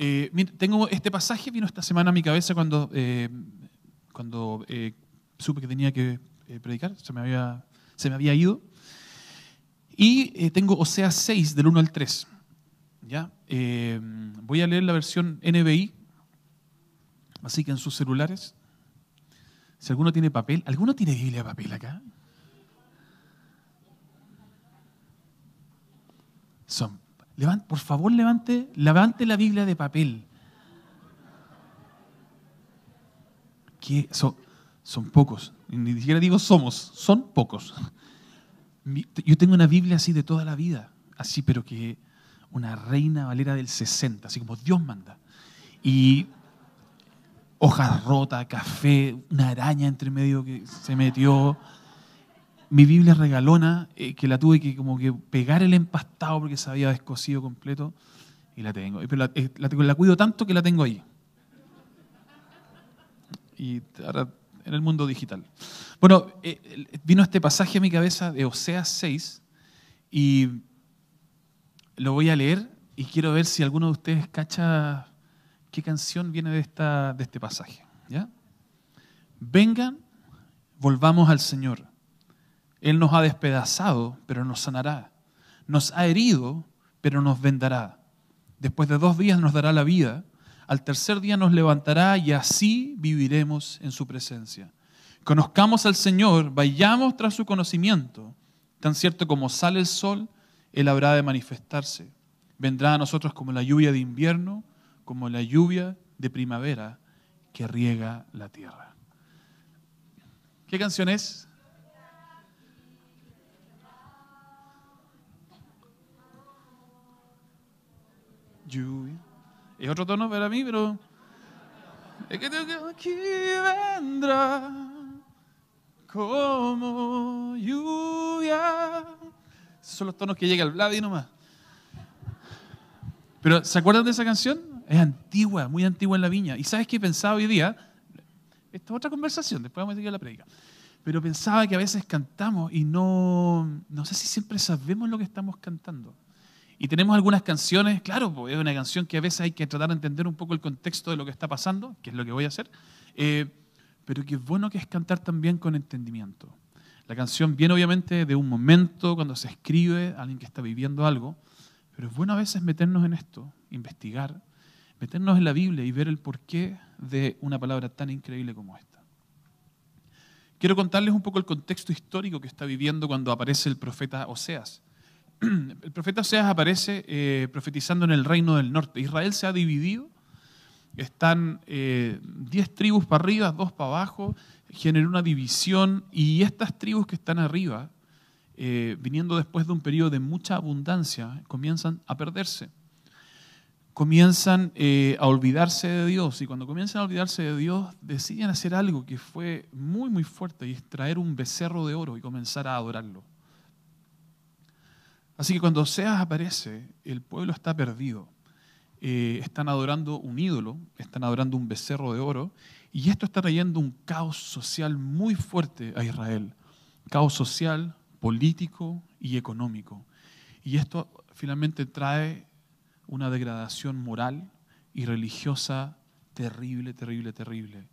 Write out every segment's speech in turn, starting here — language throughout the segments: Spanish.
Eh, tengo este pasaje, vino esta semana a mi cabeza cuando, eh, cuando eh, supe que tenía que predicar, se me, había, se me había ido. Y tengo Oseas 6, del 1 al 3. ¿ya? voy a leer la versión NBI, así que en sus celulares, si alguno tiene papel, ¿alguno tiene Biblia papel acá? Son por favor, levante, levante la Biblia de papel. Que son, son pocos. Ni siquiera digo somos, son pocos. Yo tengo una Biblia así de toda la vida, así, pero que una reina valera del 60, así como Dios manda. Y hojas rotas, café, una araña entre medio que se metió mi Biblia regalona, eh, que la tuve que como que pegar el empastado porque se había descosido completo, y la tengo. Pero eh, la, cuido tanto que la tengo ahí. Y ahora en el mundo digital. Bueno, eh, vino este pasaje a mi cabeza de Oseas 6 y lo voy a leer y quiero ver si alguno de ustedes cacha qué canción viene de, esta, de este pasaje. ¿ya? Vengan, volvamos al Señor él nos ha despedazado, pero nos sanará. Nos ha herido, pero nos vendará. Después de dos días nos dará la vida. Al tercer día nos levantará y así viviremos en su presencia. Conozcamos al Señor, vayamos tras su conocimiento. Tan cierto como sale el sol, Él habrá de manifestarse. Vendrá a nosotros como la lluvia de invierno, como la lluvia de primavera que riega la tierra. ¿Qué canción es? Lluvia. Es otro tono para mí, pero. Es que aquí vendrá como lluvia. Esos son los tonos que llega al y nomás. Pero, ¿se acuerdan de esa canción? Es antigua, muy antigua en la viña. ¿Y sabes qué pensaba hoy día? Esta es otra conversación, después vamos a seguir la predica. Pero pensaba que a veces cantamos y no, no sé si siempre sabemos lo que estamos cantando. Y tenemos algunas canciones, claro, es una canción que a veces hay que tratar de entender un poco el contexto de lo que está pasando, que es lo que voy a hacer, eh, pero es bueno que es cantar también con entendimiento. La canción viene obviamente de un momento cuando se escribe, alguien que está viviendo algo, pero es bueno a veces meternos en esto, investigar, meternos en la Biblia y ver el porqué de una palabra tan increíble como esta. Quiero contarles un poco el contexto histórico que está viviendo cuando aparece el profeta Oseas. el profeta Oseas aparece eh, profetizando en el reino del norte. Israel se ha dividido, están 10 eh, tribus para arriba, dos para abajo, generó una división y estas tribus que están arriba, eh, viniendo después de un periodo de mucha abundancia, comienzan a perderse. Comienzan a olvidarse de Dios y cuando comienzan a olvidarse de Dios deciden hacer algo que fue muy muy fuerte y es traer un becerro de oro y comenzar a adorarlo. Así que cuando Oseas aparece, el pueblo está perdido. Eh, están adorando un ídolo, están adorando un becerro de oro, y esto está trayendo un caos social muy fuerte a Israel. Caos social, político y económico. Y esto finalmente trae una degradación moral y religiosa terrible, terrible, terrible.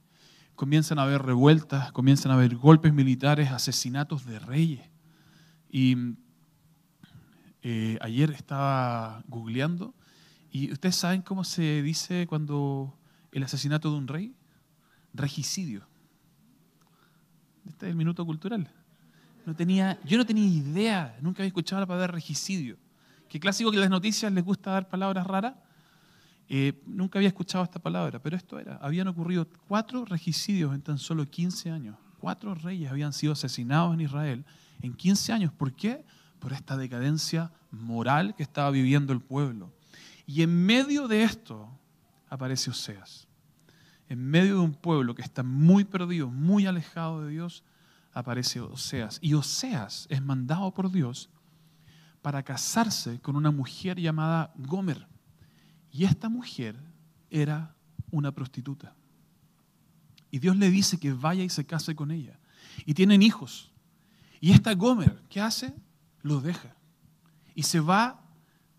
Comienzan a haber revueltas, comienzan a haber golpes militares, asesinatos de reyes. Y eh, ayer estaba googleando y ustedes saben cómo se dice cuando el asesinato de un rey? Regicidio. Este es el minuto cultural. No tenía, yo no tenía idea, nunca había escuchado la palabra regicidio. Qué clásico que las noticias les gusta dar palabras raras. Eh, nunca había escuchado esta palabra, pero esto era. Habían ocurrido cuatro regicidios en tan solo 15 años. Cuatro reyes habían sido asesinados en Israel en 15 años. ¿Por qué? Por esta decadencia moral que estaba viviendo el pueblo. Y en medio de esto aparece Oseas. En medio de un pueblo que está muy perdido, muy alejado de Dios, aparece Oseas. Y Oseas es mandado por Dios para casarse con una mujer llamada Gomer. Y esta mujer era una prostituta. Y Dios le dice que vaya y se case con ella. Y tienen hijos. Y esta Gomer, ¿qué hace? Lo deja. Y se va,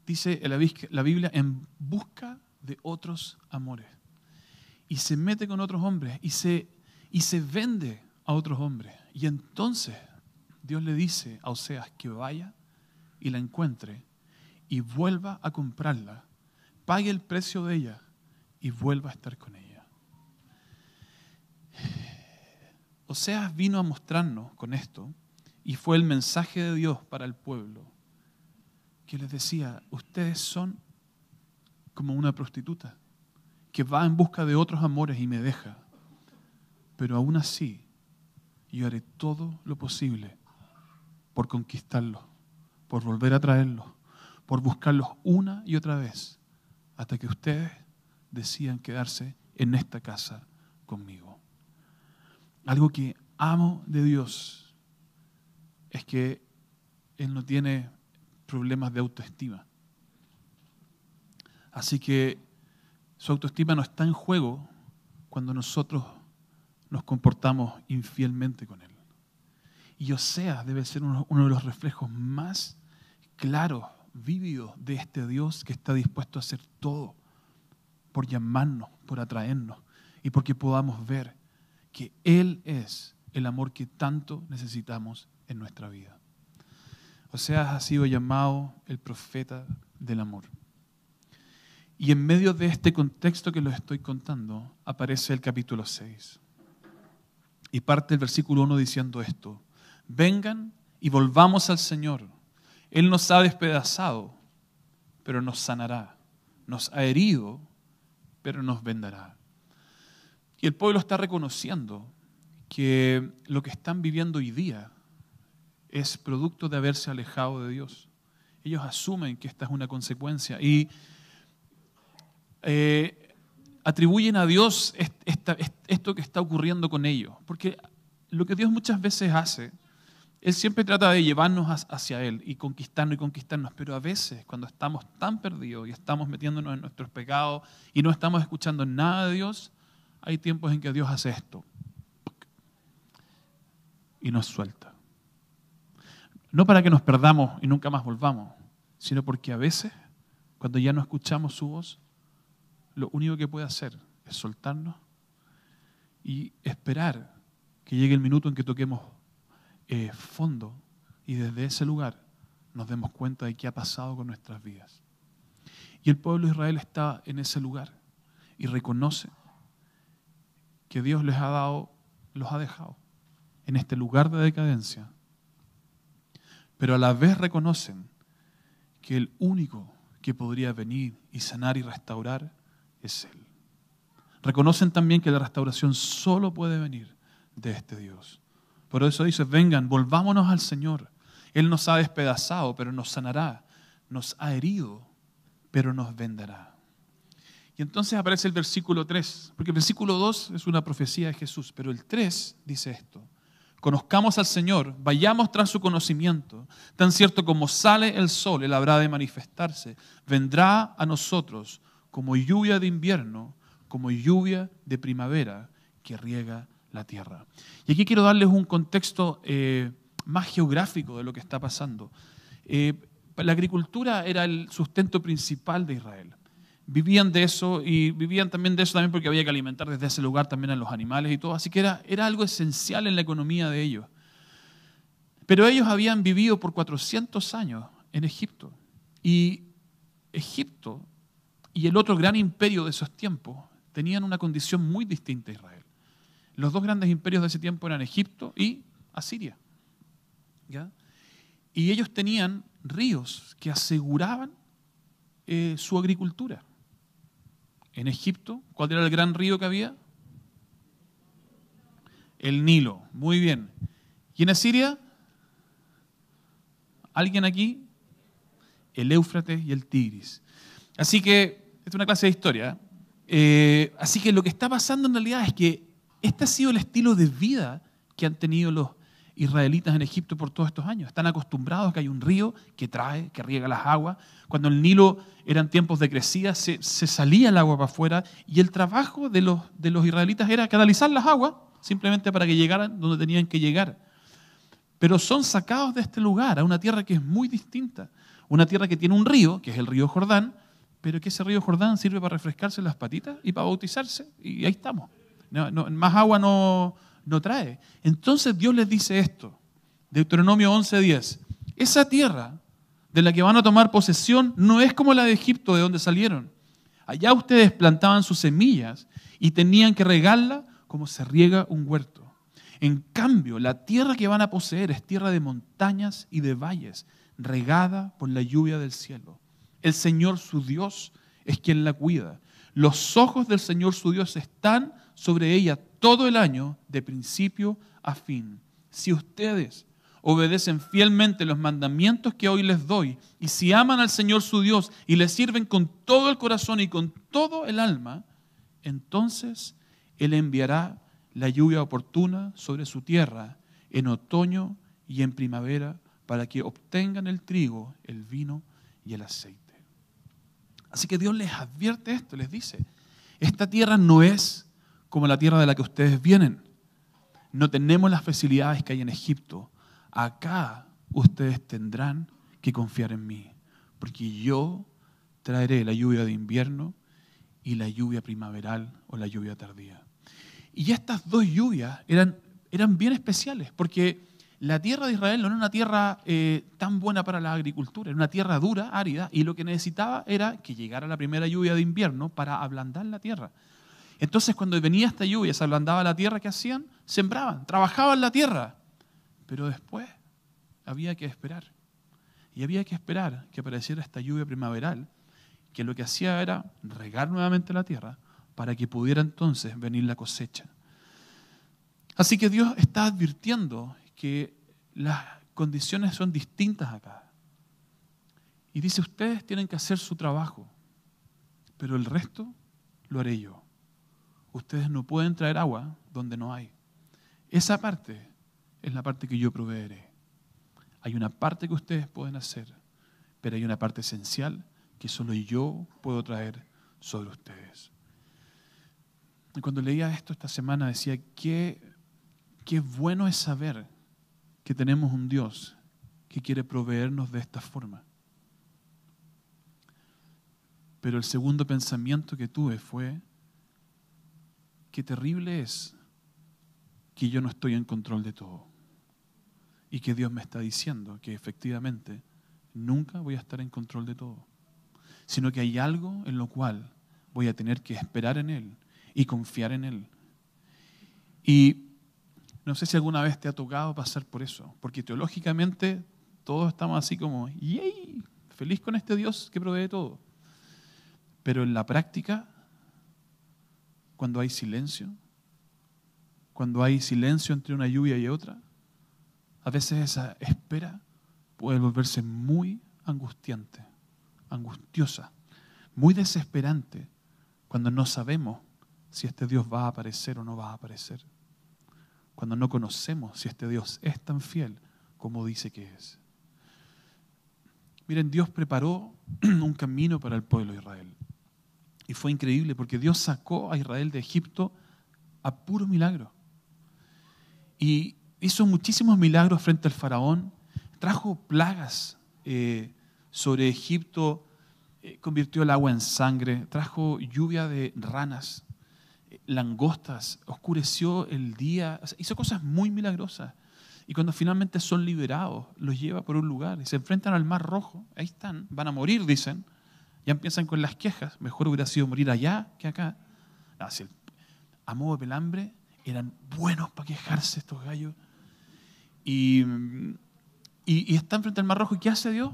dice la Biblia, en busca de otros amores. Y se mete con otros hombres y se, y se vende a otros hombres. Y entonces Dios le dice a Oseas que vaya y la encuentre y vuelva a comprarla, pague el precio de ella y vuelva a estar con ella. Oseas vino a mostrarnos con esto y fue el mensaje de Dios para el pueblo que les decía, ustedes son como una prostituta que va en busca de otros amores y me deja, pero aún así yo haré todo lo posible por conquistarlos, por volver a traerlos, por buscarlos una y otra vez, hasta que ustedes decidan quedarse en esta casa conmigo. Algo que amo de Dios es que Él no tiene problemas de autoestima. Así que su autoestima no está en juego cuando nosotros nos comportamos infielmente con Él. Y Oseas debe ser uno, de los reflejos más claros, vívidos de este Dios que está dispuesto a hacer todo por llamarnos, por atraernos y porque podamos ver que Él es el amor que tanto necesitamos en nuestra vida. Oseas ha sido llamado el profeta del amor. Y en medio de este contexto que les estoy contando, aparece el capítulo 6. Y parte el versículo 1 diciendo esto, vengan y volvamos al Señor. Él nos ha despedazado, pero nos sanará. Nos ha herido, pero nos vendará. Y el pueblo está reconociendo que lo que están viviendo hoy día es producto de haberse alejado de Dios. Ellos asumen que esta es una consecuencia y eh, atribuyen a Dios esto que está ocurriendo con ellos. Porque lo que Dios muchas veces hace, Él siempre trata de llevarnos hacia Él y conquistarnos y conquistarnos, pero a veces cuando estamos tan perdidos y estamos metiéndonos en nuestros pecados y no estamos escuchando nada de Dios, hay tiempos en que Dios hace esto y nos suelta. No para que nos perdamos y nunca más volvamos, sino porque a veces, cuando ya no escuchamos su voz, lo único que puede hacer es soltarnos y esperar que llegue el minuto en que toquemos eh, fondo y desde ese lugar nos demos cuenta de qué ha pasado con nuestras vidas. Y el pueblo de Israel está en ese lugar y reconoce que Dios les ha dado, los ha dejado en este lugar de decadencia pero a la vez reconocen que el único que podría venir y sanar y restaurar es Él. Reconocen también que la restauración solo puede venir de este Dios. Por eso dice, vengan, volvámonos al Señor. Él nos ha despedazado, pero nos sanará. Nos ha herido, pero nos vendará. Y entonces aparece el versículo 3, porque el versículo 2 es una profecía de Jesús, pero el 3 dice esto conozcamos al Señor, vayamos tras su conocimiento. Tan cierto como sale el sol, Él habrá de manifestarse. Vendrá a nosotros como lluvia de invierno, como lluvia de primavera que riega la tierra. Y aquí quiero darles un contexto eh, más geográfico de lo que está pasando. Eh, la agricultura era el sustento principal de Israel vivían de eso y vivían también de eso también porque había que alimentar desde ese lugar también a los animales y todo. Así que era, era algo esencial en la economía de ellos. Pero ellos habían vivido por 400 años en Egipto. Y Egipto y el otro gran imperio de esos tiempos tenían una condición muy distinta a Israel. Los dos grandes imperios de ese tiempo eran Egipto y Asiria. Y ellos tenían ríos que aseguraban eh, su agricultura. En Egipto, ¿cuál era el gran río que había? El Nilo. Muy bien. ¿Y en Asiria? ¿Alguien aquí? El Éufrates y el Tigris. Así que, esta es una clase de historia. Eh, así que lo que está pasando en realidad es que este ha sido el estilo de vida que han tenido los israelitas en Egipto por todos estos años. Están acostumbrados a que hay un río que trae, que riega las aguas. Cuando el Nilo eran tiempos de crecida, se, salía el agua para afuera y el trabajo de los, de los israelitas era canalizar las aguas simplemente para que llegaran donde tenían que llegar. Pero son sacados de este lugar a una tierra que es muy distinta. Una tierra que tiene un río, que es el río Jordán, pero que ese río Jordán sirve para refrescarse las patitas y para bautizarse, y ahí estamos. más agua no, no trae. Entonces Dios les dice esto, Deuteronomio 11:10, esa tierra de la que van a tomar posesión no es como la de Egipto, de donde salieron. Allá ustedes plantaban sus semillas y tenían que regarla como se riega un huerto. En cambio, la tierra que van a poseer es tierra de montañas y de valles, regada por la lluvia del cielo. El Señor su Dios es quien la cuida. Los ojos del Señor su Dios están sobre ella todo el año, de principio a fin. Si ustedes obedecen fielmente los mandamientos que hoy les doy, y si aman al Señor su Dios y le sirven con todo el corazón y con todo el alma, entonces Él enviará la lluvia oportuna sobre su tierra en otoño y en primavera para que obtengan el trigo, el vino y el aceite. Así que Dios les advierte esto, les dice, esta tierra no es como la tierra de la que ustedes vienen. No tenemos las facilidades que hay en Egipto. Acá ustedes tendrán que confiar en mí, porque yo traeré la lluvia de invierno y la lluvia primaveral o la lluvia tardía. Y estas dos lluvias eran, eran bien especiales, porque la tierra de Israel no era una tierra eh, tan buena para la agricultura, era una tierra dura, árida, y lo que necesitaba era que llegara la primera lluvia de invierno para ablandar la tierra. Entonces, cuando venía esta lluvia, se ablandaba la tierra, ¿qué hacían? Sembraban, trabajaban la tierra. Pero después había que esperar. Y había que esperar que apareciera esta lluvia primaveral, que lo que hacía era regar nuevamente la tierra para que pudiera entonces venir la cosecha. Así que Dios está advirtiendo que las condiciones son distintas acá. Y dice, ustedes tienen que hacer su trabajo, pero el resto lo haré yo. Ustedes no pueden traer agua donde no hay. Esa parte es la parte que yo proveeré. Hay una parte que ustedes pueden hacer, pero hay una parte esencial que solo yo puedo traer sobre ustedes. Y cuando leía esto esta semana decía, qué, qué bueno es saber que tenemos un Dios que quiere proveernos de esta forma. Pero el segundo pensamiento que tuve fue, qué terrible es que yo no estoy en control de todo. Y que Dios me está diciendo que efectivamente nunca voy a estar en control de todo. Sino que hay algo en lo cual voy a tener que esperar en Él y confiar en Él. Y no sé si alguna vez te ha tocado pasar por eso, porque teológicamente todos estamos así como, ¡yay! Feliz con este Dios que provee todo. Pero en la práctica, cuando hay silencio, cuando hay silencio entre una lluvia y otra, a veces esa espera puede volverse muy angustiante, angustiosa, muy desesperante, cuando no sabemos si este Dios va a aparecer o no va a aparecer. Cuando no conocemos si este Dios es tan fiel como dice que es. Miren, Dios preparó un camino para el pueblo de Israel. Y fue increíble porque Dios sacó a Israel de Egipto a puro milagro. Y hizo muchísimos milagros frente al faraón. Trajo plagas eh, sobre Egipto, eh, convirtió el agua en sangre, trajo lluvia de ranas langostas, oscureció el día, hizo cosas muy milagrosas. Y cuando finalmente son liberados, los lleva por un lugar y se enfrentan al mar rojo. Ahí están, van a morir, dicen. Ya empiezan con las quejas. Mejor hubiera sido morir allá que acá. a modo de pelambre, eran buenos para quejarse estos gallos. Y, y, y están frente al mar rojo. ¿Y qué hace Dios?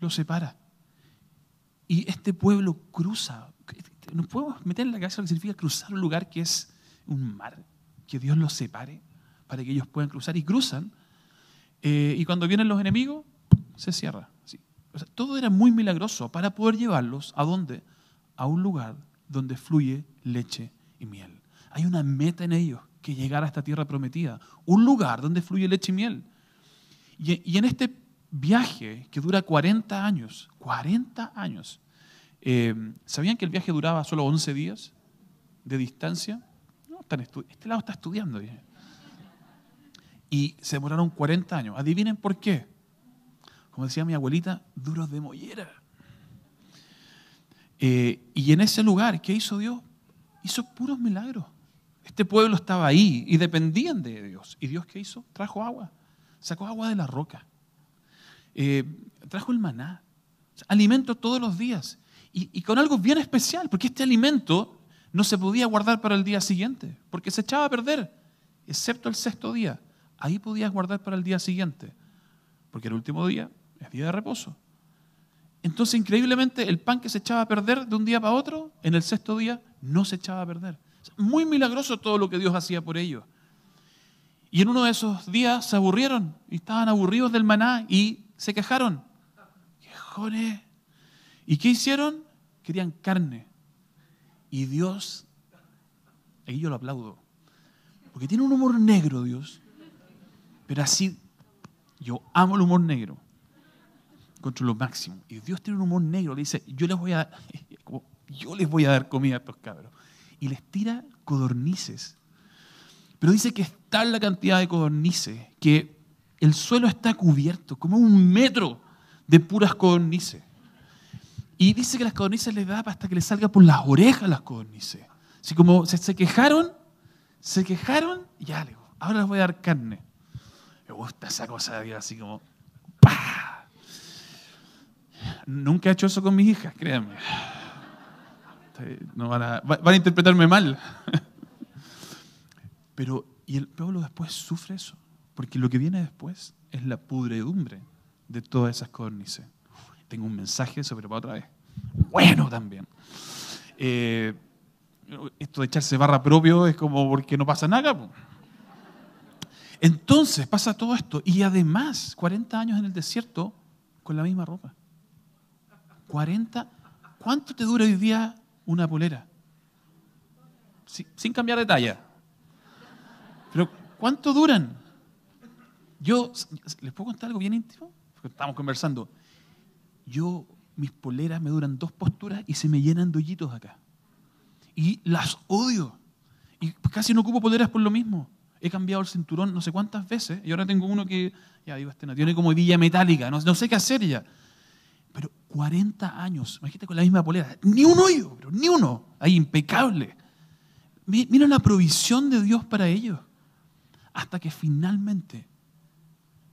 Lo separa. Y este pueblo cruza nos podemos meter en la cabeza lo que significa cruzar un lugar que es un mar, que Dios los separe para que ellos puedan cruzar y cruzan. Eh, y cuando vienen los enemigos, se cierra. Todo era muy milagroso para poder llevarlos a dónde? A un lugar donde fluye leche y miel. Hay una meta en ellos, que llegar a esta tierra prometida. Un lugar donde fluye leche y miel. Y, en este viaje que dura 40 años, 40 años, eh, ¿Sabían que el viaje duraba solo 11 días de distancia? No, este lado está estudiando. Y se demoraron 40 años. Adivinen por qué. Como decía mi abuelita, duros de mollera. Eh, y en ese lugar, ¿qué hizo Dios? Hizo puros milagros. Este pueblo estaba ahí y dependían de Dios. ¿Y Dios qué hizo? Trajo agua. Sacó agua de la roca. Eh, trajo el maná. alimento todos los días. Y, y con algo bien especial, porque este alimento no se podía guardar para el día siguiente, porque se echaba a perder, excepto el sexto día. Ahí podías guardar para el día siguiente, porque el último día es día de reposo. Entonces, increíblemente, el pan que se echaba a perder de un día para otro, en el sexto día, no se echaba a perder. Muy milagroso todo lo que Dios hacía por ellos. Y en uno de esos días se aburrieron y estaban aburridos del maná y se quejaron. Quejones. ¿Y qué hicieron? Querían carne. Y Dios, ahí yo lo aplaudo, porque tiene un humor negro Dios, pero así, yo amo el humor negro, contra lo máximo. Y Dios tiene un humor negro, le dice, yo les voy a, yo les voy a dar comida a estos cabros. Y les tira codornices. Pero dice que es tal la cantidad de codornices que el suelo está cubierto, como un metro de puras codornices. Y dice que las codornices les da hasta que les salga por las orejas las codornices. Así como se, quejaron, se quejaron, ya, le digo, ahora les voy a dar carne. Me gusta esa cosa de así como, Nunca he hecho eso con mis hijas, créanme. No van, a, interpretarme mal. Pero, y el pueblo después sufre eso, porque lo que viene después es la pudredumbre de todas esas codornices tengo un mensaje sobre para otra vez. Bueno también. Eh, esto de echarse barra propio es como porque no pasa nada. Entonces pasa todo esto y además 40 años en el desierto con la misma ropa. 40. ¿Cuánto te dura hoy día una polera? sin cambiar de talla. Pero ¿cuánto duran? Yo, ¿les puedo contar algo bien íntimo? Porque estamos conversando yo, mis poleras me duran dos posturas y se me llenan de hoyitos acá. Y las odio. Y casi no ocupo poleras por lo mismo. He cambiado el cinturón no sé cuántas veces y ahora tengo uno que, ya digo, este no tiene como hebilla metálica, no, sé qué hacer ya. Pero 40 años, imagínate con la misma polera, ni un hoyo, ni uno, ahí impecable. Mira la provisión de Dios para ellos. Hasta que finalmente,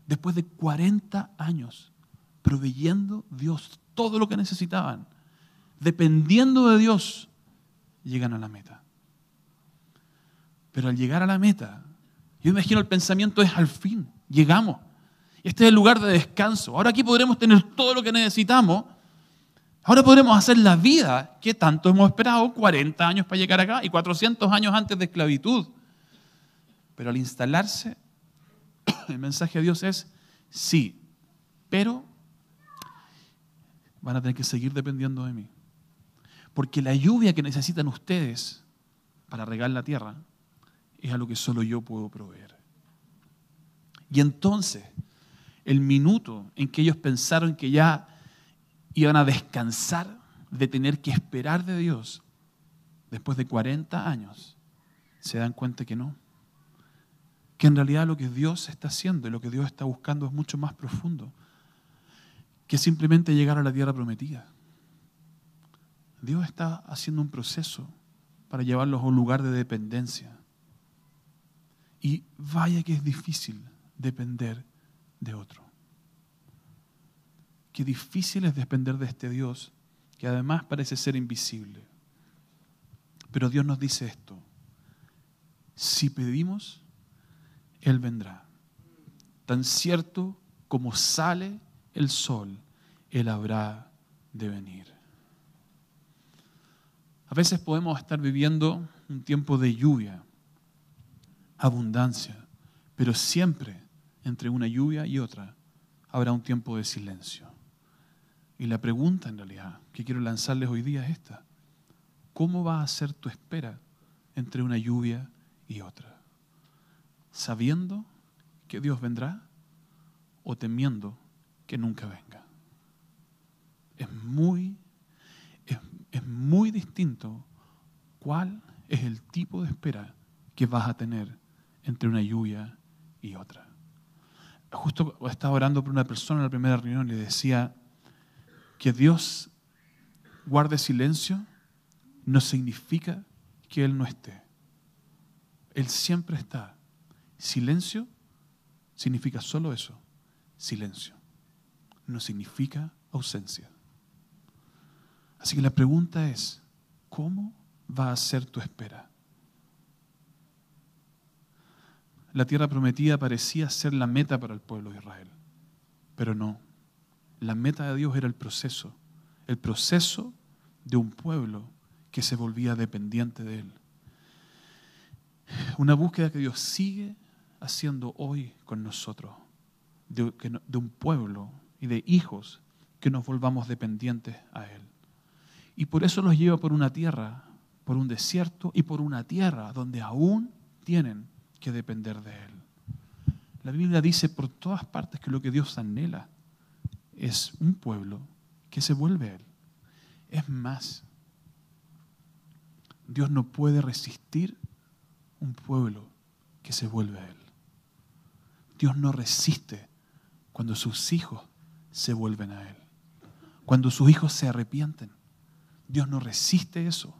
después de 40 años, proveyendo Dios todo lo que necesitaban, dependiendo de Dios, llegan a la meta. Pero al llegar a la meta, yo imagino el pensamiento es al fin, llegamos. Este es el lugar de descanso. Ahora aquí podremos tener todo lo que necesitamos. Ahora podremos hacer la vida que tanto hemos esperado, 40 años para llegar acá y 400 años antes de esclavitud. Pero al instalarse, el mensaje de Dios es, sí, pero van a tener que seguir dependiendo de mí. Porque la lluvia que necesitan ustedes para regar la tierra es algo que solo yo puedo proveer. Y entonces, el minuto en que ellos pensaron que ya iban a descansar de tener que esperar de Dios, después de 40 años, se dan cuenta que no. Que en realidad lo que Dios está haciendo y lo que Dios está buscando es mucho más profundo que simplemente llegar a la tierra prometida. Dios está haciendo un proceso para llevarlos a un lugar de dependencia. Y vaya que es difícil depender de otro. Qué difícil es depender de este Dios que además parece ser invisible. Pero Dios nos dice esto. Si pedimos, Él vendrá. Tan cierto como sale el sol, Él habrá de venir. A veces podemos estar viviendo un tiempo de lluvia, abundancia, pero siempre entre una lluvia y otra habrá un tiempo de silencio. Y la pregunta en realidad que quiero lanzarles hoy día es esta. ¿Cómo va a ser tu espera entre una lluvia y otra? ¿Sabiendo que Dios vendrá o temiendo que nunca venga. Es muy, es, muy distinto cuál es el tipo de espera que vas a tener entre una lluvia y otra. Justo estaba orando por una persona en la primera reunión y le decía que Dios guarde silencio no significa que Él no esté. Él siempre está. Silencio significa solo eso, silencio. No significa ausencia. Así que la pregunta es, ¿cómo va a ser tu espera? La tierra prometida parecía ser la meta para el pueblo de Israel, pero no. La meta de Dios era el proceso, el proceso de un pueblo que se volvía dependiente de Él. Una búsqueda que Dios sigue haciendo hoy con nosotros, de, un pueblo y de hijos que nos volvamos dependientes a Él. Y por eso los lleva por una tierra, por un desierto y por una tierra donde aún tienen que depender de Él. La Biblia dice por todas partes que lo que Dios anhela es un pueblo que se vuelve a Él. Es más, Dios no puede resistir un pueblo que se vuelve a Él. Dios no resiste cuando sus hijos se vuelven a Él. Cuando sus hijos se arrepienten. Dios no resiste eso.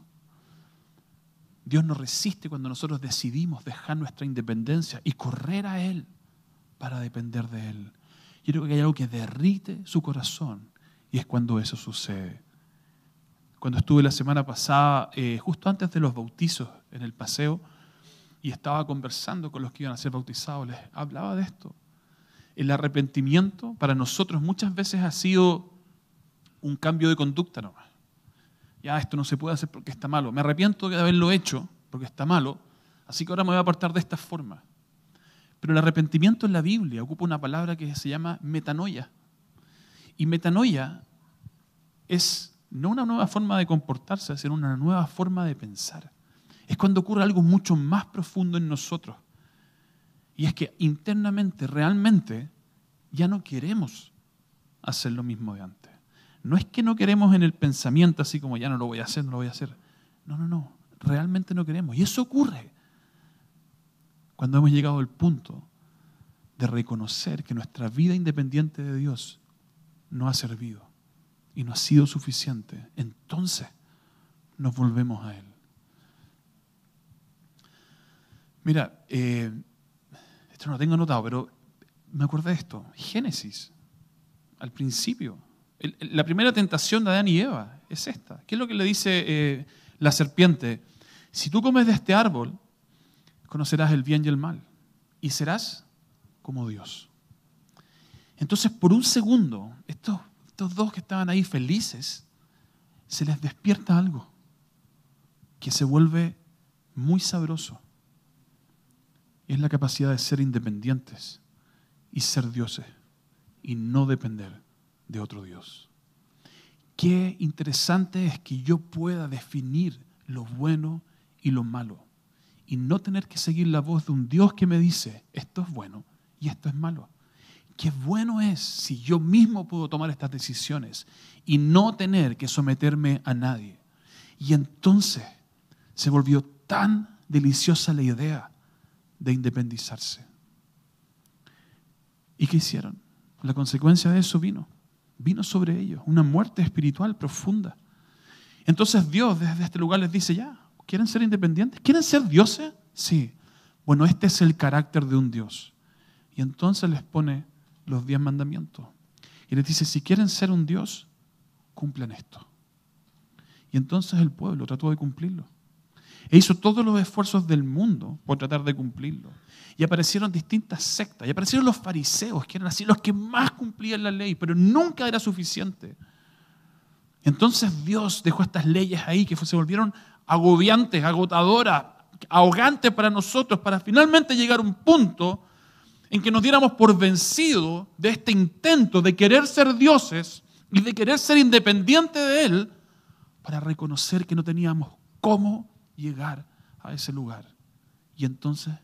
Dios no resiste cuando nosotros decidimos dejar nuestra independencia y correr a Él para depender de Él. Yo creo que hay algo que derrite su corazón y es cuando eso sucede. Cuando estuve la semana pasada, eh, justo antes de los bautizos en el paseo, y estaba conversando con los que iban a ser bautizados, les hablaba de esto. El arrepentimiento para nosotros muchas veces ha sido un cambio de conducta nomás. Ya esto no se puede hacer porque está malo. Me arrepiento de haberlo hecho porque está malo, así que ahora me voy a apartar de esta forma. Pero el arrepentimiento en la Biblia ocupa una palabra que se llama metanoia. Y metanoia es no una nueva forma de comportarse, sino una nueva forma de pensar. Es cuando ocurre algo mucho más profundo en nosotros. Y es que internamente, realmente, ya no queremos hacer lo mismo de antes. No es que no queremos en el pensamiento así como ya no lo voy a hacer, no lo voy a hacer. No, no, no. Realmente no queremos. Y eso ocurre cuando hemos llegado al punto de reconocer que nuestra vida independiente de Dios no ha servido y no ha sido suficiente. Entonces nos volvemos a Él. Mira, eh, esto no lo tengo anotado, pero me acuerdo de esto. Génesis, al principio, la primera tentación de Adán y Eva es esta. ¿Qué es lo que le dice eh, la serpiente? Si tú comes de este árbol, conocerás el bien y el mal y serás como Dios. Entonces, por un segundo, estos, estos dos que estaban ahí felices, se les despierta algo que se vuelve muy sabroso. Es la capacidad de ser independientes y ser dioses y no depender de otro Dios. Qué interesante es que yo pueda definir lo bueno y lo malo y no tener que seguir la voz de un Dios que me dice, esto es bueno y esto es malo. Qué bueno es si yo mismo puedo tomar estas decisiones y no tener que someterme a nadie. Y entonces se volvió tan deliciosa la idea de independizarse. ¿Y qué hicieron? La consecuencia de eso vino vino sobre ellos, una muerte espiritual profunda. Entonces Dios desde este lugar les dice, ya, ¿quieren ser independientes? ¿Quieren ser dioses? Sí. Bueno, este es el carácter de un Dios. Y entonces les pone los diez mandamientos. Y les dice, si quieren ser un Dios, cumplen esto. Y entonces el pueblo trató de cumplirlo. E hizo todos los esfuerzos del mundo por tratar de cumplirlo. Y aparecieron distintas sectas. Y aparecieron los fariseos, que eran así los que más cumplían la ley, pero nunca era suficiente. Entonces Dios dejó estas leyes ahí que se volvieron agobiantes, agotadoras, ahogantes para nosotros, para finalmente llegar a un punto en que nos diéramos por vencidos de este intento de querer ser dioses y de querer ser independientes de Él, para reconocer que no teníamos cómo llegar a ese lugar y entonces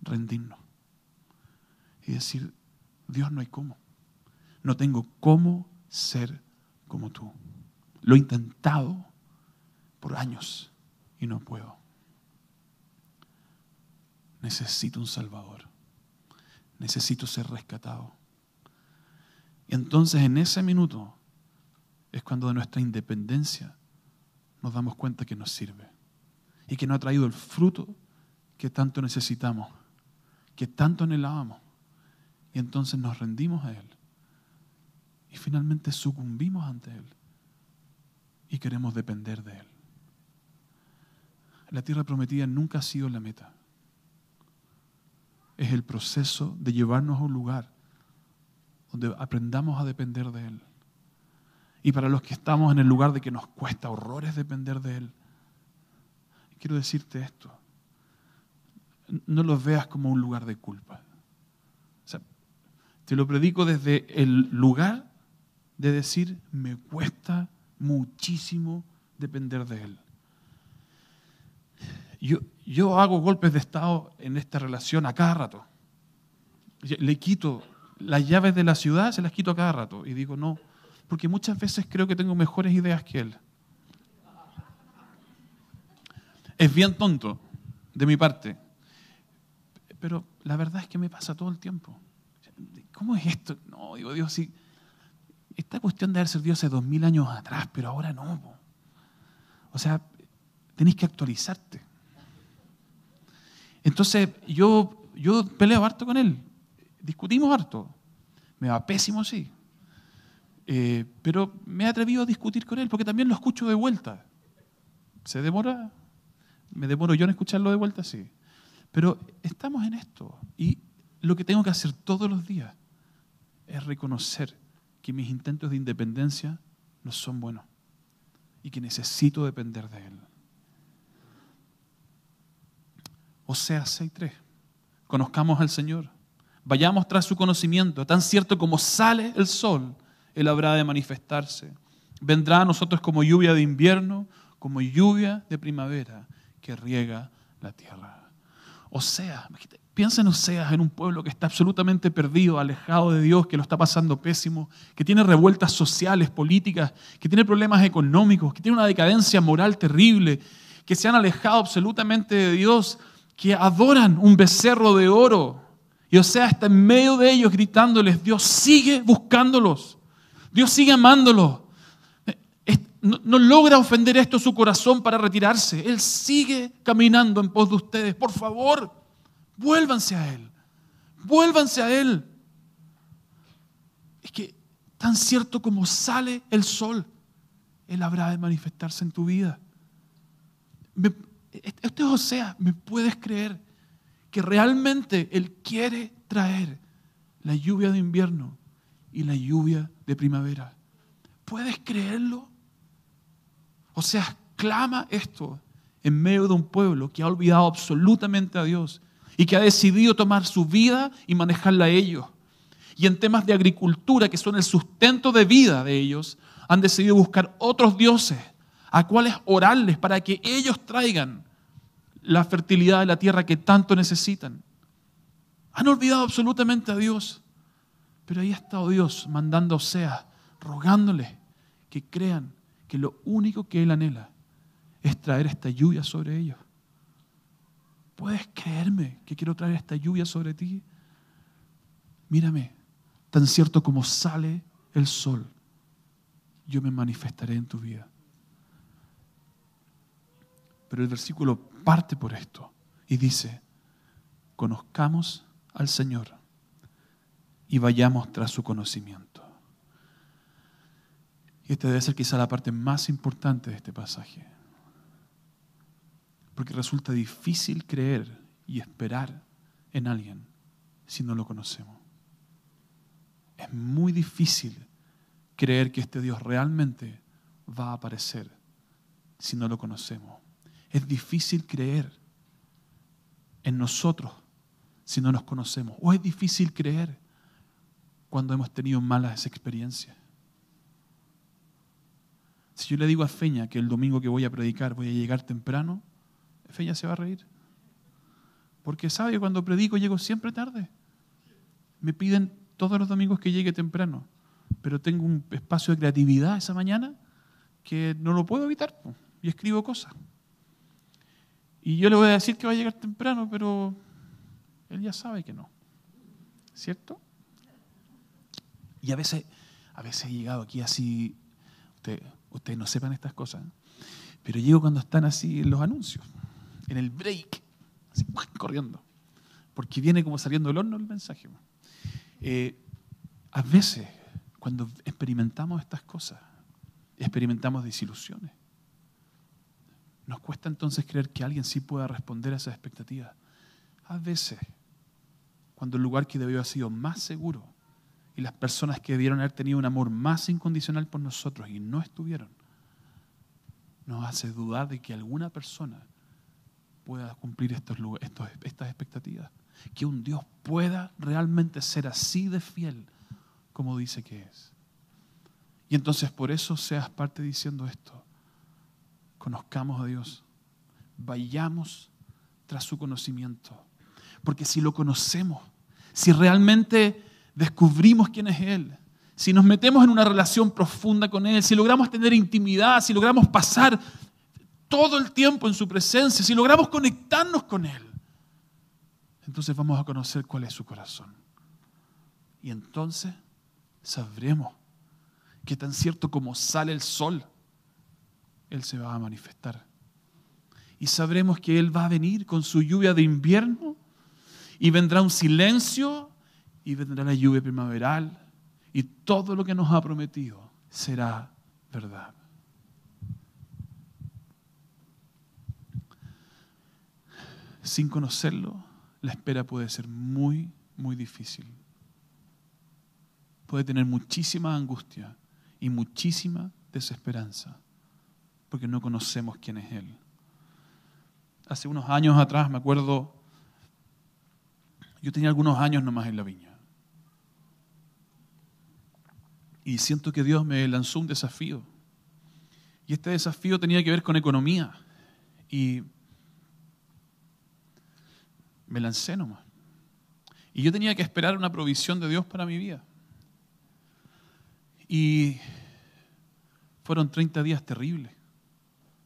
rendirnos y decir, Dios no hay cómo. No tengo cómo ser como tú. Lo he intentado por años y no puedo. Necesito un Salvador. Necesito ser rescatado. Y entonces en ese minuto es cuando de nuestra independencia nos damos cuenta que nos sirve y que no ha traído el fruto que tanto necesitamos, que tanto anhelábamos. Y entonces nos rendimos a Él. Y finalmente sucumbimos ante Él. Y queremos depender de Él. La tierra prometida nunca ha sido la meta. Es el proceso de llevarnos a un lugar donde aprendamos a depender de Él. Y para los que estamos en el lugar de que nos cuesta horrores depender de Él, quiero decirte esto. No lo veas como un lugar de culpa. te lo predico desde el lugar de decir, me cuesta muchísimo depender de Él. Yo, yo hago golpes de Estado en esta relación a cada rato. Le quito las llaves de la ciudad, se las quito a cada rato. Y digo, no, porque muchas veces creo que tengo mejores ideas que Él. Es bien tonto de mi parte, pero la verdad es que me pasa todo el tiempo. ¿Cómo es esto? No, digo, Dios, sí. Esta cuestión de haber servido hace dos mil años atrás, pero ahora no. O sea, tenéis que actualizarte. Entonces, yo, yo peleo harto con él. Discutimos harto. Me va pésimo, sí. Eh, pero me he atrevido a discutir con él porque también lo escucho de vuelta. ¿Se demora? ¿Me demoro yo en escucharlo de vuelta? Sí. Pero estamos en esto. Y lo que tengo que hacer todos los días es reconocer que mis intentos de independencia no son buenos y que necesito depender de Él. Osea 6.3. Conozcamos al Señor. Vayamos tras su conocimiento. Tan cierto como sale el sol, Él habrá de manifestarse. Vendrá a nosotros como lluvia de invierno, como lluvia de primavera que riega la tierra. Osea, piensa en Oseas, en un pueblo que está absolutamente perdido, alejado de Dios, que lo está pasando pésimo, que tiene revueltas sociales, políticas, que tiene problemas económicos, que tiene una decadencia moral terrible, que se han alejado absolutamente de Dios, que adoran un becerro de oro. Y Oseas está en medio de ellos gritándoles, Dios sigue buscándolos, Dios sigue amándolos, no, logra ofender esto su corazón para retirarse. Él sigue caminando en pos de ustedes. Por favor, vuélvanse a Él. Vuélvanse a Él. Es que tan cierto como sale el sol, Él habrá de manifestarse en tu vida. Esto es sea, ¿me puedes creer que realmente Él quiere traer la lluvia de invierno y la lluvia de primavera? ¿Puedes creerlo? O sea, clama esto en medio de un pueblo que ha olvidado absolutamente a Dios y que ha decidido tomar su vida y manejarla a ellos. Y en temas de agricultura, que son el sustento de vida de ellos, han decidido buscar otros dioses a cuales orarles para que ellos traigan la fertilidad de la tierra que tanto necesitan. Han olvidado absolutamente a Dios. Pero ahí ha estado Dios mandando sea, rogándoles que crean que lo único que Él anhela es traer esta lluvia sobre ellos. ¿Puedes creerme que quiero traer esta lluvia sobre ti? Mírame, tan cierto como sale el sol, yo me manifestaré en tu vida. Pero el versículo parte por esto y dice, conozcamos al Señor y vayamos tras su conocimiento. Y esta debe ser quizá la parte más importante de este pasaje. Porque resulta difícil creer y esperar en alguien si no lo conocemos. Es muy difícil creer que este Dios realmente va a aparecer si no lo conocemos. Es difícil creer en nosotros si no nos conocemos. O es difícil creer cuando hemos tenido malas experiencias. Si yo le digo a Feña que el domingo que voy a predicar voy a llegar temprano, Feña se va a reír. Porque sabe que cuando predico llego siempre tarde. Me piden todos los domingos que llegue temprano, pero tengo un espacio de creatividad esa mañana que no lo puedo evitar y escribo cosas. Y yo le voy a decir que va a llegar temprano, pero él ya sabe que no. ¿Cierto? Y a veces, a veces he llegado aquí así, usted, ustedes no sepan estas cosas, Pero llego cuando están así en los anuncios, en el break, así corriendo. Porque viene como saliendo del horno el mensaje. Eh, a veces, cuando experimentamos estas cosas, experimentamos desilusiones. Nos cuesta entonces creer que alguien sí pueda responder a esas expectativas. A veces, cuando el lugar que debió haber sido más seguro y las personas que debieron haber tenido un amor más incondicional por nosotros y no estuvieron, nos hace dudar de que alguna persona pueda cumplir estos, estas expectativas. Que un Dios pueda realmente ser así de fiel como dice que es. Y entonces por eso seas parte diciendo esto. Conozcamos a Dios. Vayamos tras su conocimiento. Porque si lo conocemos, si realmente descubrimos quién es Él, si nos metemos en una relación profunda con Él, si logramos tener intimidad, si logramos pasar todo el tiempo en su presencia, si logramos conectarnos con Él, entonces vamos a conocer cuál es su corazón. Y entonces sabremos que tan cierto como sale el sol, Él se va a manifestar. Y sabremos que Él va a venir con su lluvia de invierno y vendrá un silencio y vendrá la lluvia primaveral y todo lo que nos ha prometido será verdad. Sin conocerlo, la espera puede ser muy, muy difícil. Puede tener muchísima angustia y muchísima desesperanza, porque no conocemos quién es Él. Hace unos años atrás, me acuerdo, yo tenía algunos años nomás en la viña. Y siento que Dios me lanzó un desafío. Y este desafío tenía que ver con economía. Y me lancé nomás. Y yo tenía que esperar una provisión de Dios para mi vida. Y fueron 30 días terribles.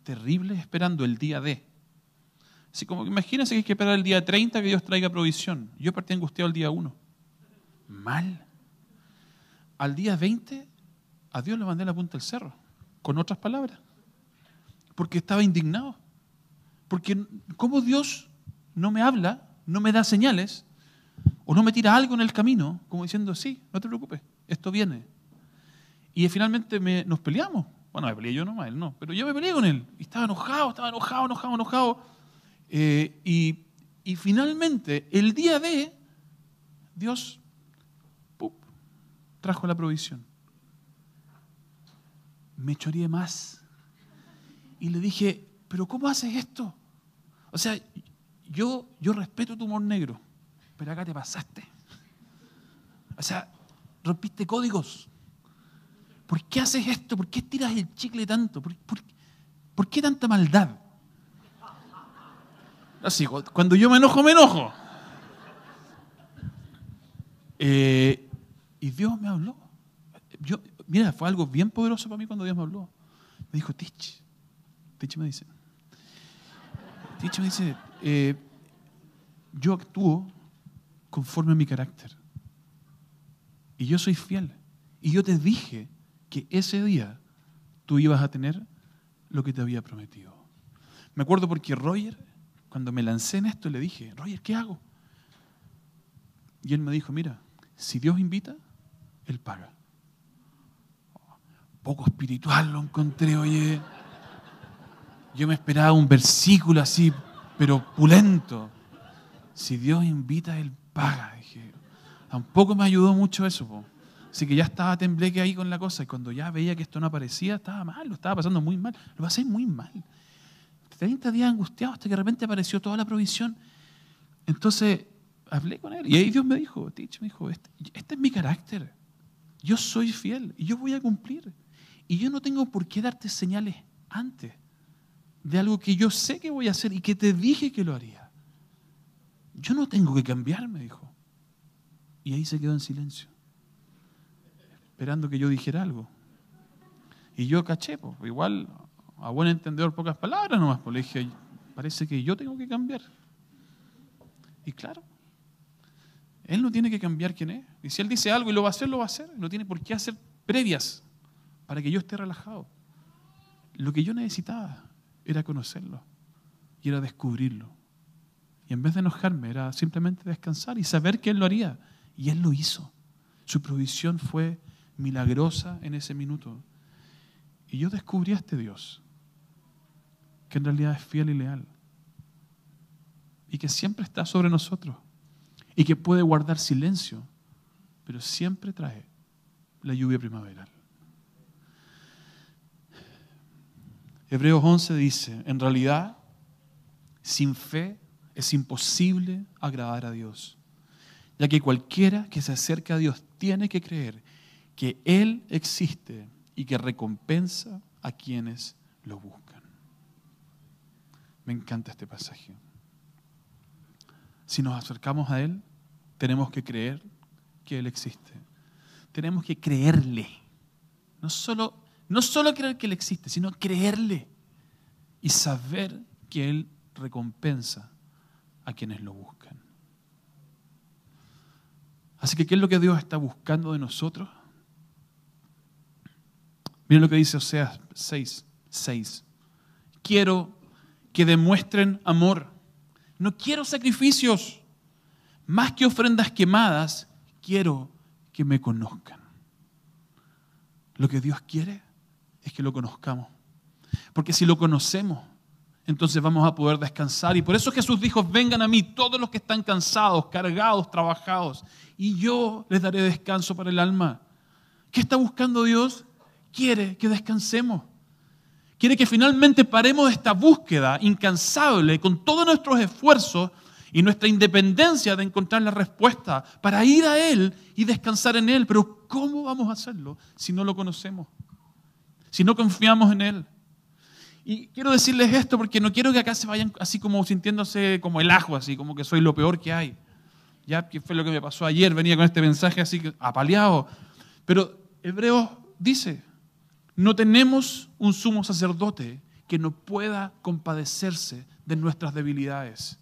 Terribles esperando el día D. Así como imagínense que hay que esperar el día 30 que Dios traiga provisión. Yo partí angustiado el día 1. Mal al día 20 a Dios le mandé la punta del cerro, con otras palabras, porque estaba indignado. Porque como Dios no me habla, no me da señales, o no me tira algo en el camino, como diciendo, sí, no te preocupes, esto viene. Y finalmente nos peleamos. Bueno, me peleé yo nomás, él no, pero yo me peleé con él. Y estaba enojado, estaba enojado, enojado, enojado. Eh, y, y finalmente, el día de, Dios trajo la provisión. Me choreé más. Y le dije, pero ¿cómo haces esto? O sea, yo, yo respeto tu humor negro, pero acá te pasaste. O sea, rompiste códigos. ¿Por qué haces esto? ¿Por qué tiras el chicle tanto? ¿Por, qué tanta maldad? Así, cuando yo me enojo, me enojo. Eh, y Dios me habló. Yo, mira, fue algo bien poderoso para mí cuando Dios me habló. Me dijo, Tich, Tich me dice, Tich me dice, eh, yo actúo conforme a mi carácter. Y yo soy fiel. Y yo te dije que ese día tú ibas a tener lo que te había prometido. Me acuerdo porque Roger, cuando me lancé en esto, le dije, Roger, ¿qué hago? Y él me dijo, mira, si Dios invita, él paga. Poco espiritual lo encontré, oye. Yo me esperaba un versículo así, pero pulento. Si Dios invita, Él paga. Dije, tampoco me ayudó mucho eso. Así que ya estaba tembleque ahí con la cosa. Y cuando ya veía que esto no aparecía, estaba mal, lo estaba pasando muy mal. Lo pasé muy mal. 30 días angustiado hasta que de repente apareció toda la provisión. Entonces hablé con él y ahí Dios me dijo, Tich, me dijo, este, este es mi carácter. Yo soy fiel y yo voy a cumplir. Y yo no tengo por qué darte señales antes de algo que yo sé que voy a hacer y que te dije que lo haría. Yo no tengo que cambiar, me dijo. Y ahí se quedó en silencio, esperando que yo dijera algo. Y yo caché, pues, igual a buen entendedor pocas palabras nomás, pues le dije, parece que yo tengo que cambiar. Y claro, él no tiene que cambiar quién es. Y si Él dice algo y lo va a hacer, lo va a hacer. No tiene por qué hacer previas para que yo esté relajado. Lo que yo necesitaba era conocerlo y era descubrirlo. Y en vez de enojarme, era simplemente descansar y saber que Él lo haría. Y Él lo hizo. Su provisión fue milagrosa en ese minuto. Y yo descubrí a este Dios, que en realidad es fiel y leal. Y que siempre está sobre nosotros. Y que puede guardar silencio, pero siempre trae la lluvia primaveral. Hebreos 11 dice, en realidad, sin fe es imposible agradar a Dios, ya que cualquiera que se acerca a Dios tiene que creer que Él existe y que recompensa a quienes lo buscan. Me encanta este pasaje. Si nos acercamos a Él, tenemos que creer que Él existe. Tenemos que creerle. No solo, no solo creer que Él existe, sino creerle y saber que Él recompensa a quienes lo buscan. Así que, ¿qué es lo que Dios está buscando de nosotros? Miren lo que dice Oseas 6, 6. Quiero que demuestren amor. No quiero sacrificios. Más que ofrendas quemadas, quiero que me conozcan. Lo que Dios quiere es que lo conozcamos. Porque si lo conocemos, entonces vamos a poder descansar. Y por eso Jesús dijo, vengan a mí todos los que están cansados, cargados, trabajados, y yo les daré descanso para el alma. ¿Qué está buscando Dios? Quiere que descansemos. Quiere que finalmente paremos esta búsqueda incansable con todos nuestros esfuerzos y nuestra independencia de encontrar la respuesta para ir a Él y descansar en Él. Pero ¿cómo vamos a hacerlo si no lo conocemos? Si no confiamos en Él. Y quiero decirles esto porque no quiero que acá se vayan así como sintiéndose como el ajo, así como que soy lo peor que hay. Ya que fue lo que me pasó ayer, venía con este mensaje así apaleado. Pero Hebreos dice, no tenemos un sumo sacerdote que no pueda compadecerse de nuestras debilidades.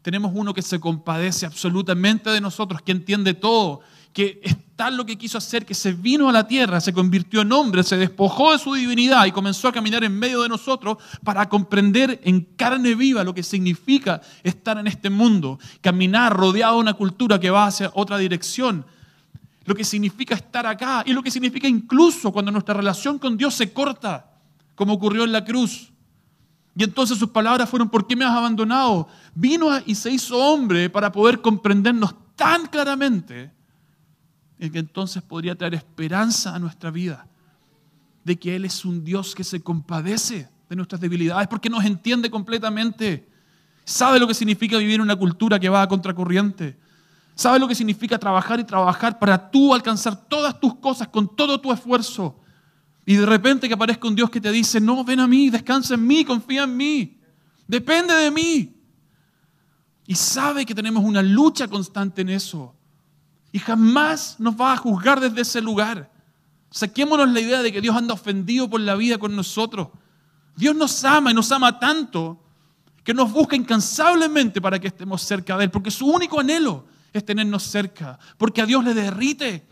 Tenemos uno que se compadece absolutamente de nosotros, que entiende todo, que es tal lo que quiso hacer que se vino a la tierra, se convirtió en hombre, se despojó de su divinidad y comenzó a caminar en medio de nosotros para comprender en carne viva lo que significa estar en este mundo, caminar rodeado de una cultura que va hacia otra dirección, lo que significa estar acá y lo que significa incluso cuando nuestra relación con Dios se corta, como ocurrió en la cruz. Y entonces sus palabras fueron, ¿por qué me has abandonado? Vino y se hizo hombre para poder comprendernos tan claramente en que entonces podría traer esperanza a nuestra vida, de que Él es un Dios que se compadece de nuestras debilidades, porque nos entiende completamente, sabe lo que significa vivir en una cultura que va a contracorriente, sabe lo que significa trabajar y trabajar para tú alcanzar todas tus cosas con todo tu esfuerzo. Y de repente que aparezca un Dios que te dice, no, ven a mí, descansa en mí, confía en mí, depende de mí. Y sabe que tenemos una lucha constante en eso. Y jamás nos va a juzgar desde ese lugar. Saquémonos la idea de que Dios anda ofendido por la vida con nosotros. Dios nos ama y nos ama tanto que nos busca incansablemente para que estemos cerca de Él, porque su único anhelo es tenernos cerca, porque a Dios le derrite,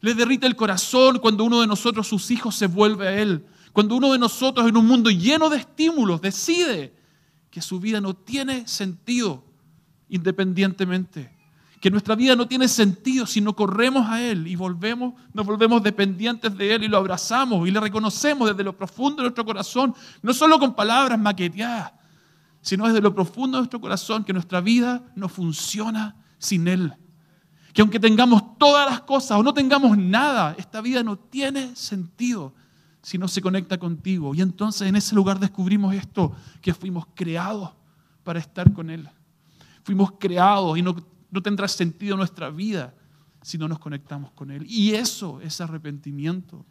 le derrite el corazón cuando uno de nosotros, sus hijos, se vuelve a Él, cuando uno de nosotros en un mundo lleno de estímulos decide que su vida no tiene sentido independientemente que nuestra vida no tiene sentido si no corremos a Él y volvemos, nos volvemos dependientes de Él y lo abrazamos y le reconocemos desde lo profundo de nuestro corazón, no solo con palabras maqueteadas, sino desde lo profundo de nuestro corazón que nuestra vida no funciona sin Él. Que aunque tengamos todas las cosas o no tengamos nada, esta vida no tiene sentido si no se conecta contigo. Y entonces en ese lugar descubrimos esto, que fuimos creados para estar con Él. Fuimos creados y no no tendrá sentido nuestra vida si no nos conectamos con Él. Y eso es arrepentimiento.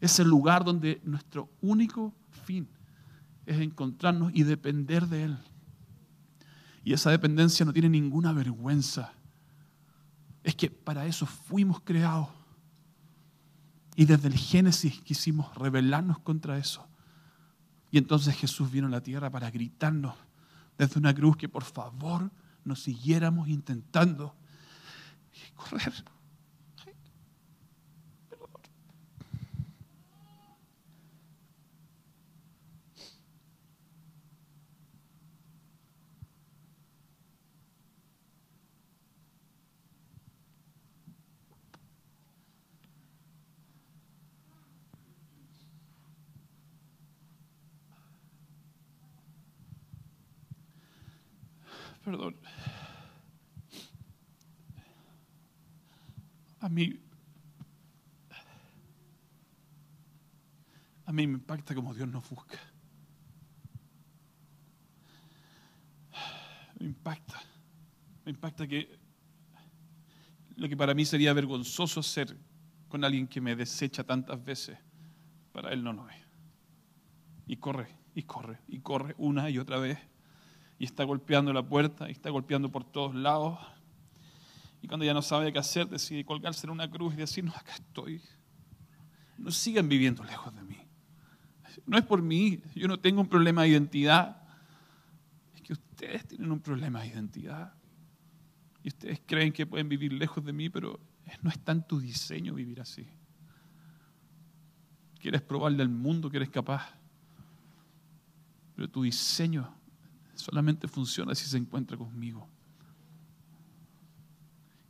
Es el lugar donde nuestro único fin es encontrarnos y depender de Él. Y esa dependencia no tiene ninguna vergüenza. Es que para eso fuimos creados. Y desde el Génesis quisimos rebelarnos contra eso. Y entonces Jesús vino a la tierra para gritarnos desde una cruz que por favor nos siguiéramos intentando correr. Perdón. A mí, a mí me impacta como Dios nos busca. Me impacta. Me impacta que lo que para mí sería vergonzoso hacer con alguien que me desecha tantas veces, para Él no lo es. Y corre, y corre, y corre una y otra vez. Y está golpeando la puerta, y está golpeando por todos lados. Y cuando ya no sabe qué hacer, decide colgarse en una cruz y decir, no, acá estoy. No sigan viviendo lejos de mí. No es por mí, yo no tengo un problema de identidad. Es que ustedes tienen un problema de identidad. Y ustedes creen que pueden vivir lejos de mí, pero no está en tu diseño vivir así. Quieres probarle al mundo que eres capaz. Pero tu diseño solamente funciona si se encuentra conmigo.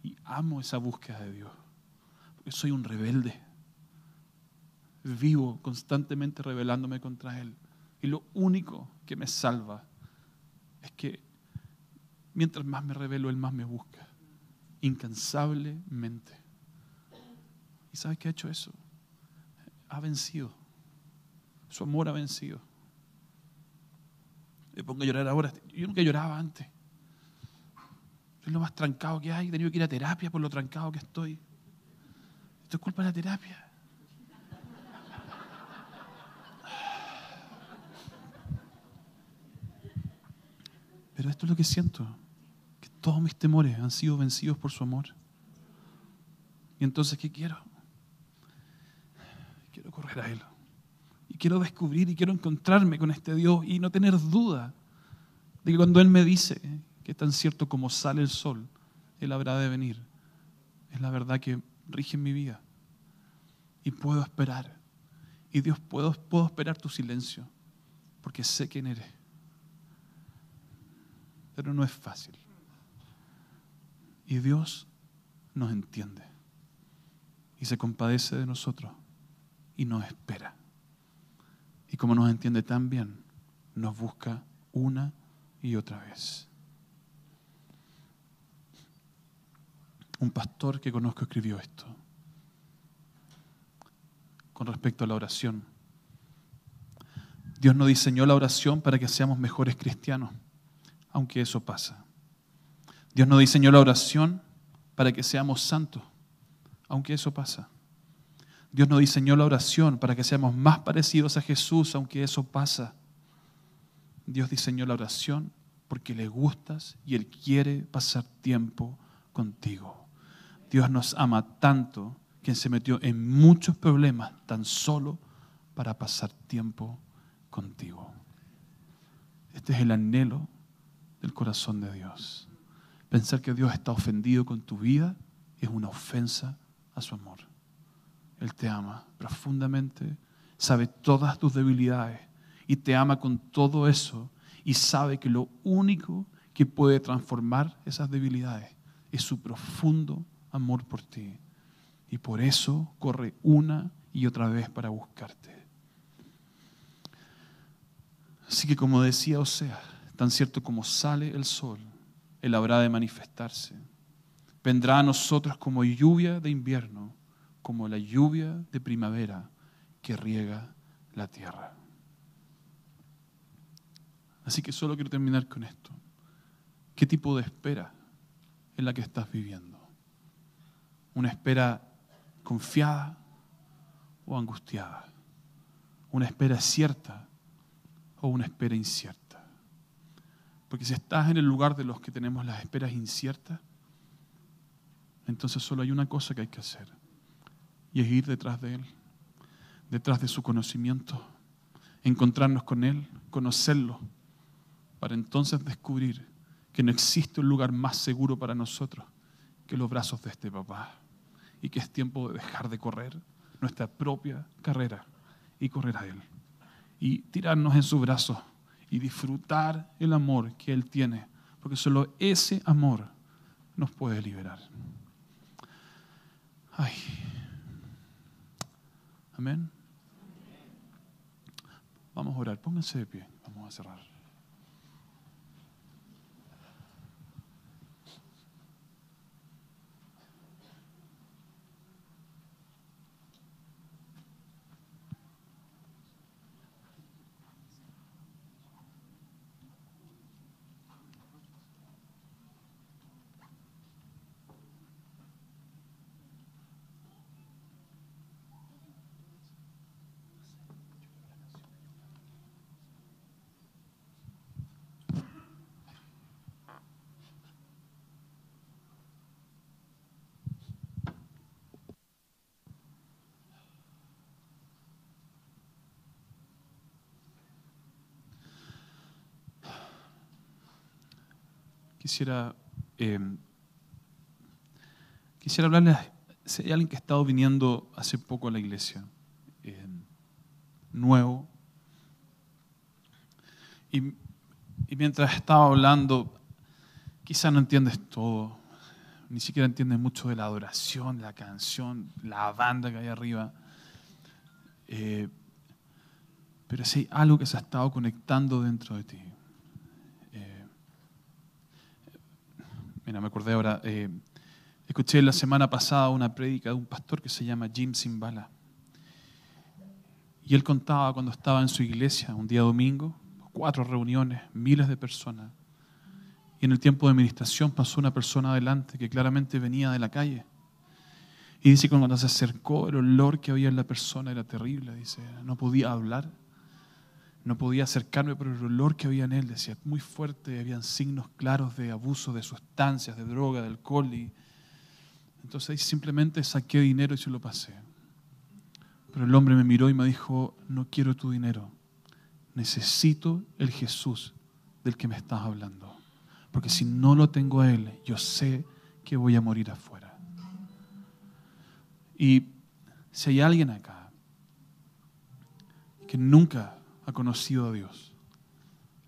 Y amo esa búsqueda de Dios. Porque soy un rebelde. Vivo constantemente rebelándome contra Él. Y lo único que me salva es que mientras más me revelo, Él más me busca. Incansablemente. ¿Y sabes qué ha hecho eso? Ha vencido. Su amor ha vencido. Me pongo a llorar ahora. Yo nunca lloraba antes. Es lo más trancado que hay. He tenido que ir a terapia por lo trancado que estoy. Esto es culpa de la terapia. Pero esto es lo que siento. Que todos mis temores han sido vencidos por su amor. Y entonces, ¿qué quiero? Quiero correr a Él. Quiero descubrir y quiero encontrarme con este Dios y no tener duda de que cuando Él me dice que tan cierto como sale el sol, Él habrá de venir. Es la verdad que rige en mi vida. Y puedo esperar. Y Dios, puedo, puedo esperar tu silencio, porque sé quién eres. Pero no es fácil. Y Dios nos entiende. Y se compadece de nosotros. Y nos espera. Y como nos entiende tan bien, nos busca una y otra vez. Un pastor que conozco escribió esto con respecto a la oración. Dios no diseñó la oración para que seamos mejores cristianos, aunque eso pasa. Dios no diseñó la oración para que seamos santos, aunque eso pasa. Dios no diseñó la oración para que seamos más parecidos a Jesús, aunque eso pasa. Dios diseñó la oración porque le gustas y Él quiere pasar tiempo contigo. Dios nos ama tanto que se metió en muchos problemas tan solo para pasar tiempo contigo. Este es el anhelo del corazón de Dios. Pensar que Dios está ofendido con tu vida es una ofensa a su amor. Él te ama profundamente, sabe todas tus debilidades y te ama con todo eso y sabe que lo único que puede transformar esas debilidades es su profundo amor por ti. Y por eso corre una y otra vez para buscarte. Así que como decía Osea, tan cierto como sale el sol, Él habrá de manifestarse. Vendrá a nosotros como lluvia de invierno, como la lluvia de primavera que riega la tierra. Así que solo quiero terminar con esto. ¿Qué tipo de espera es la que estás viviendo? una espera confiada o angustiada, una espera cierta o una espera incierta. Porque si estás en el lugar de los que tenemos las esperas inciertas, entonces solo hay una cosa que hay que hacer, y es ir detrás de Él, detrás de su conocimiento, encontrarnos con Él, conocerlo, para entonces descubrir que no existe un lugar más seguro para nosotros que los brazos de este papá y que es tiempo de dejar de correr nuestra propia carrera y correr a Él. Y tirarnos en sus brazos y disfrutar el amor que Él tiene, porque solo ese amor nos puede liberar. Ay. Amén. Vamos a orar, pónganse de pie, vamos a cerrar. Quisiera, eh, quisiera hablarles, si hay alguien que ha estado viniendo hace poco a la iglesia, eh, nuevo, y, mientras estaba hablando, quizá no entiendes todo, ni siquiera entiendes mucho de la adoración, la canción, la banda que hay arriba. Eh, pero si hay algo que se ha estado conectando dentro de ti. Mira, me acordé ahora, eh, escuché la semana pasada una prédica de un pastor que se llama Jim Simbala. Y él contaba cuando estaba en su iglesia un día domingo, cuatro reuniones, miles de personas. Y en el tiempo de administración pasó una persona adelante que claramente venía de la calle. Y dice que cuando se acercó, el olor que había en la persona era terrible. Dice, no podía hablar, no podía acercarme, pero el olor que había en él, decía, muy fuerte, habían signos claros de abuso de sustancias, de droga, de alcohol. Y entonces simplemente saqué dinero y se lo pasé. Pero el hombre me miró y me dijo, no quiero tu dinero, necesito el Jesús del que me estás hablando. Porque si no lo tengo a Él, yo sé que voy a morir afuera. Y si hay alguien acá que nunca conocido a Dios,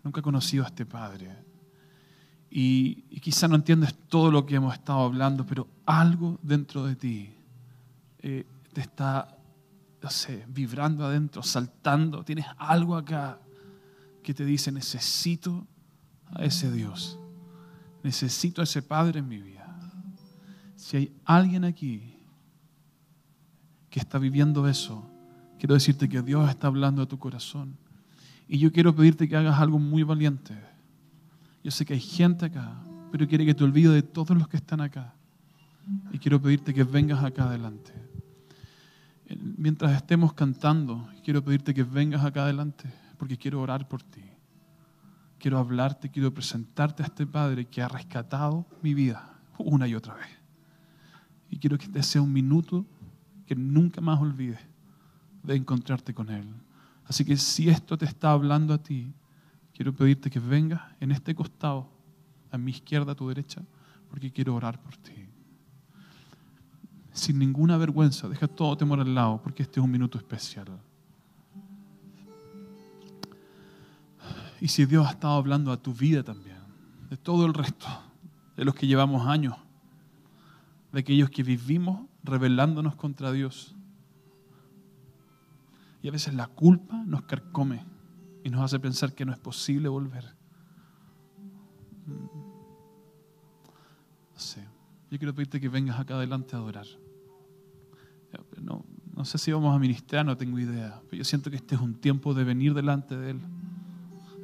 nunca ha conocido a este Padre, y, y quizá no entiendes todo lo que hemos estado hablando, pero algo dentro de ti eh, te está, no sé, vibrando adentro, saltando, tienes algo acá que te dice, necesito a ese Dios, necesito a ese Padre en mi vida. Si hay alguien aquí que está viviendo eso, quiero decirte que Dios está hablando a tu corazón. Y yo quiero pedirte que hagas algo muy valiente. Yo sé que hay gente acá, pero quiere que te olvides de todos los que están acá. Y quiero pedirte que vengas acá adelante. Mientras estemos cantando, quiero pedirte que vengas acá adelante, porque quiero orar por ti. Quiero hablarte, quiero presentarte a este Padre que ha rescatado mi vida una y otra vez. Y quiero que este sea un minuto que nunca más olvides de encontrarte con Él. Así que si esto te está hablando a ti, quiero pedirte que vengas en este costado, a mi izquierda, a tu derecha, porque quiero orar por ti. Sin ninguna vergüenza, deja todo temor al lado, porque este es un minuto especial. Y si Dios ha estado hablando a tu vida también, de todo el resto, de los que llevamos años, de aquellos que vivimos rebelándonos contra Dios. Y a veces la culpa nos carcome y nos hace pensar que no es posible volver. No sé. Yo quiero pedirte que vengas acá adelante a adorar. No, no sé si vamos a ministrar, no tengo idea. Pero yo siento que este es un tiempo de venir delante de Él.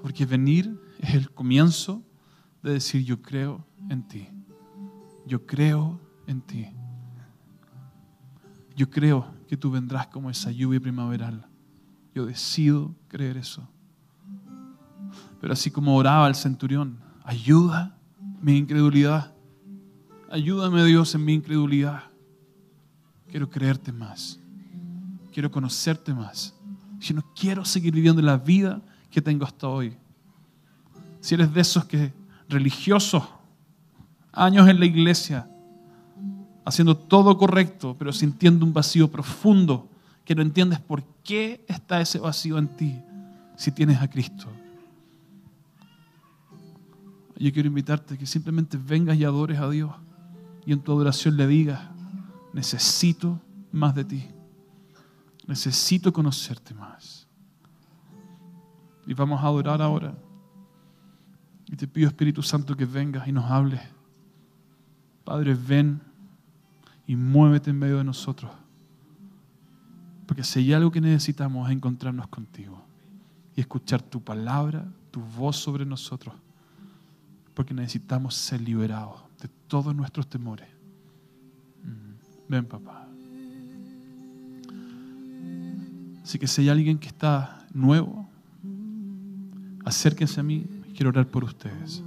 Porque venir es el comienzo de decir yo creo en ti. Yo creo en ti. Yo creo que tú vendrás como esa lluvia primaveral. Yo decido creer eso. Pero así como oraba el centurión, ayuda mi incredulidad. Ayúdame Dios en mi incredulidad. Quiero creerte más. Quiero conocerte más. Si no quiero seguir viviendo la vida que tengo hasta hoy. Si eres de esos que religiosos, años en la iglesia, haciendo todo correcto, pero sintiendo un vacío profundo, que no entiendes por qué está ese vacío en ti si tienes a Cristo. Yo quiero invitarte a que simplemente vengas y adores a Dios y en tu adoración le digas, necesito más de ti, necesito conocerte más. Y vamos a adorar ahora. Y te pido, Espíritu Santo, que vengas y nos hables. Padre, ven y muévete en medio de nosotros. Porque si hay algo que necesitamos es encontrarnos contigo y escuchar tu palabra, tu voz sobre nosotros. Porque necesitamos ser liberados de todos nuestros temores. Mm. Ven, papá. Así que si hay alguien que está nuevo, acérquense a mí. Quiero orar por ustedes.